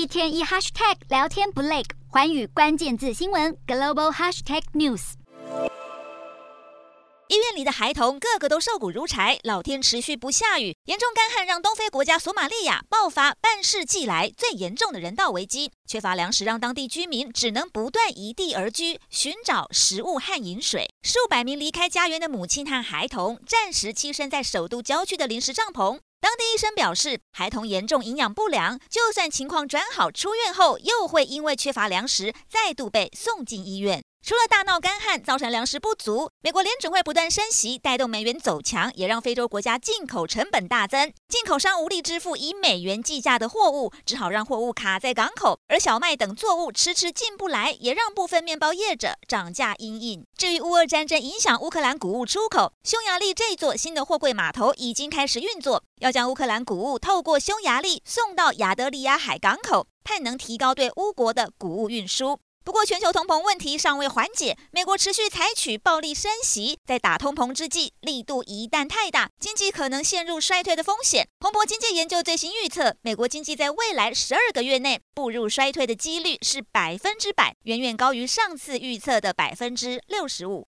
一天一 hashtag 聊天不累，寰宇关键字新闻 global hashtag news。医院里的孩童个个都瘦骨如柴，老天持续不下雨，严重干旱让东非国家索马利亚爆发半世纪来最严重的人道危机。缺乏粮食让当地居民只能不断移地而居，寻找食物和饮水。数百名离开家园的母亲和孩童暂时栖身在首都郊区的临时帐篷。当地医生表示，孩童严重营养不良，就算情况转好，出院后又会因为缺乏粮食，再度被送进医院。除了大闹干旱造成粮食不足，美国联准会不断升息，带动美元走强，也让非洲国家进口成本大增。进口商无力支付以美元计价的货物，只好让货物卡在港口。而小麦等作物迟迟进不来，也让部分面包业者涨价阴影。至于乌俄战争影响乌克兰谷物出口，匈牙利这座新的货柜码头已经开始运作，要将乌克兰谷物透过匈牙利送到亚得里亚海港口，盼能提高对乌国的谷物运输。不过，全球通膨问题尚未缓解，美国持续采取暴力升息，在打通膨之际，力度一旦太大，经济可能陷入衰退的风险。彭博经济研究最新预测，美国经济在未来十二个月内步入衰退的几率是百分之百，远远高于上次预测的百分之六十五。